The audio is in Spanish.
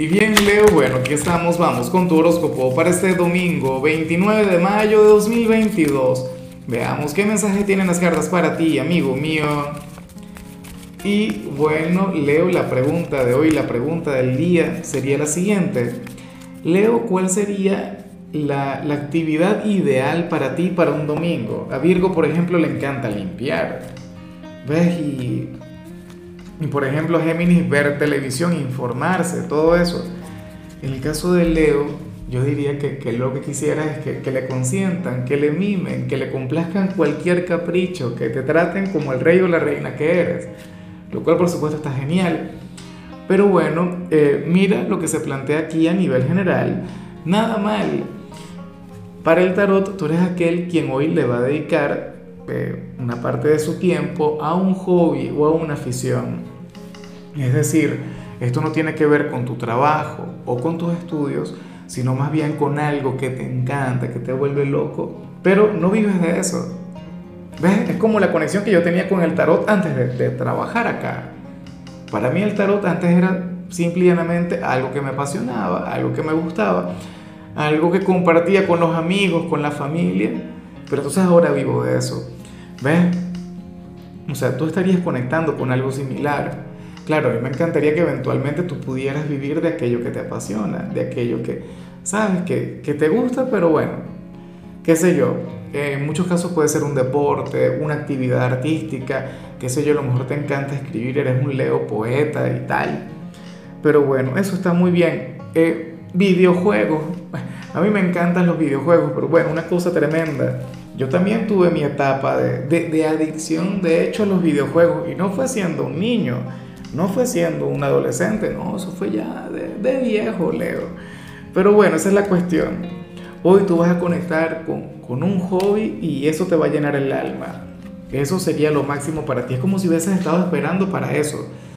Y bien, Leo, bueno, aquí estamos, vamos con tu horóscopo para este domingo 29 de mayo de 2022. Veamos qué mensaje tienen las cartas para ti, amigo mío. Y bueno, Leo, la pregunta de hoy, la pregunta del día sería la siguiente. Leo, ¿cuál sería la, la actividad ideal para ti para un domingo? A Virgo, por ejemplo, le encanta limpiar. ¿Ves? Y y por ejemplo, Géminis, ver televisión, informarse, todo eso. En el caso de Leo, yo diría que, lo que quisiera es que, que, le consientan, que le mimen, que le complazcan cualquier capricho, que te traten como el rey o la reina que eres. Lo cual por supuesto está genial. Pero bueno, eh, mira lo que se plantea aquí a nivel general. Nada mal. Para el tarot, tú eres aquel quien hoy le va a dedicar eh, una parte de su tiempo a un hobby o a una afición. Es decir, esto no tiene que ver con tu trabajo o con tus estudios, sino más bien con algo que te encanta, que te vuelve loco, pero no vives de eso. ¿Ves? Es como la conexión que yo tenía con el tarot antes de, de trabajar acá. Para mí el tarot antes era simplemente algo que me apasionaba, algo que me gustaba, algo que compartía con los amigos, con la familia, pero entonces ahora vivo de eso. ¿Ves? O sea, tú estarías conectando con algo similar. Claro, a mí me encantaría que eventualmente tú pudieras vivir de aquello que te apasiona, de aquello que, sabes, que, que te gusta, pero bueno, qué sé yo, en muchos casos puede ser un deporte, una actividad artística, qué sé yo, a lo mejor te encanta escribir, eres un leo poeta y tal. Pero bueno, eso está muy bien. Eh, videojuegos, a mí me encantan los videojuegos, pero bueno, una cosa tremenda. Yo también tuve mi etapa de, de, de adicción, de hecho, a los videojuegos, y no fue siendo un niño no fue siendo un adolescente, no, eso fue ya de, viejo, Leo. Pero bueno, esa es la cuestión. Hoy tú vas a conectar con, con un hobby y eso te va a llenar el alma. Eso sería lo máximo para ti. Es como si hubieses estado esperando para eso.